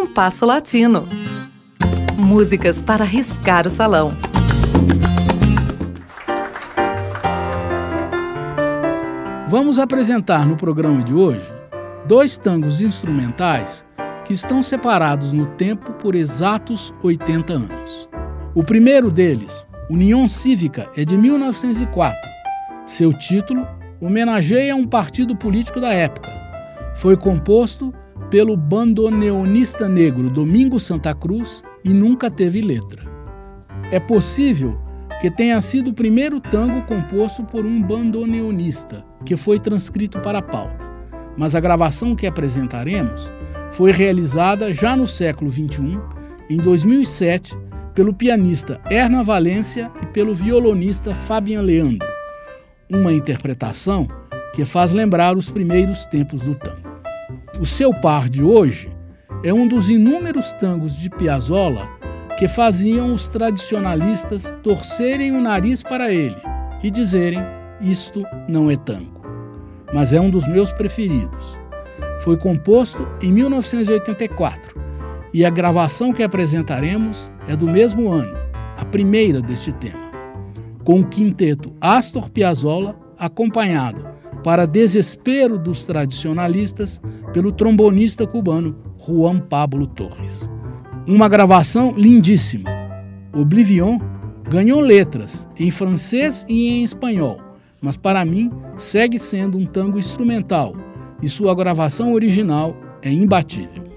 Compasso Latino. Músicas para riscar o salão. Vamos apresentar no programa de hoje dois tangos instrumentais que estão separados no tempo por exatos 80 anos. O primeiro deles, União Cívica, é de 1904. Seu título homenageia um partido político da época. Foi composto pelo bandoneonista negro Domingo Santa Cruz e nunca teve letra. É possível que tenha sido o primeiro tango composto por um bandoneonista, que foi transcrito para a pauta, mas a gravação que apresentaremos foi realizada já no século XXI, em 2007, pelo pianista Erna Valência e pelo violonista Fabian Leandro, uma interpretação que faz lembrar os primeiros tempos do tango. O seu par de hoje é um dos inúmeros tangos de Piazzolla que faziam os tradicionalistas torcerem o nariz para ele e dizerem: Isto não é tango. Mas é um dos meus preferidos. Foi composto em 1984 e a gravação que apresentaremos é do mesmo ano, a primeira deste tema, com o quinteto Astor Piazzolla acompanhado para desespero dos tradicionalistas, pelo trombonista cubano Juan Pablo Torres. Uma gravação lindíssima. Oblivion ganhou letras em francês e em espanhol, mas para mim segue sendo um tango instrumental e sua gravação original é imbatível.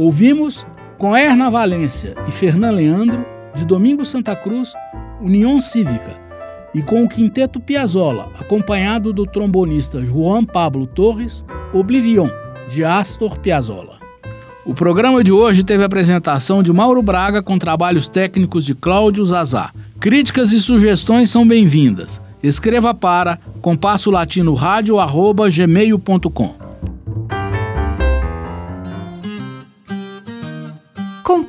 Ouvimos com Erna Valência e Fernand Leandro, de Domingo Santa Cruz, União Cívica, e com o Quinteto Piazzolla, acompanhado do trombonista João Pablo Torres, Oblivion, de Astor Piazzolla. O programa de hoje teve a apresentação de Mauro Braga com trabalhos técnicos de Cláudio Zazá. Críticas e sugestões são bem-vindas. Escreva para compasso.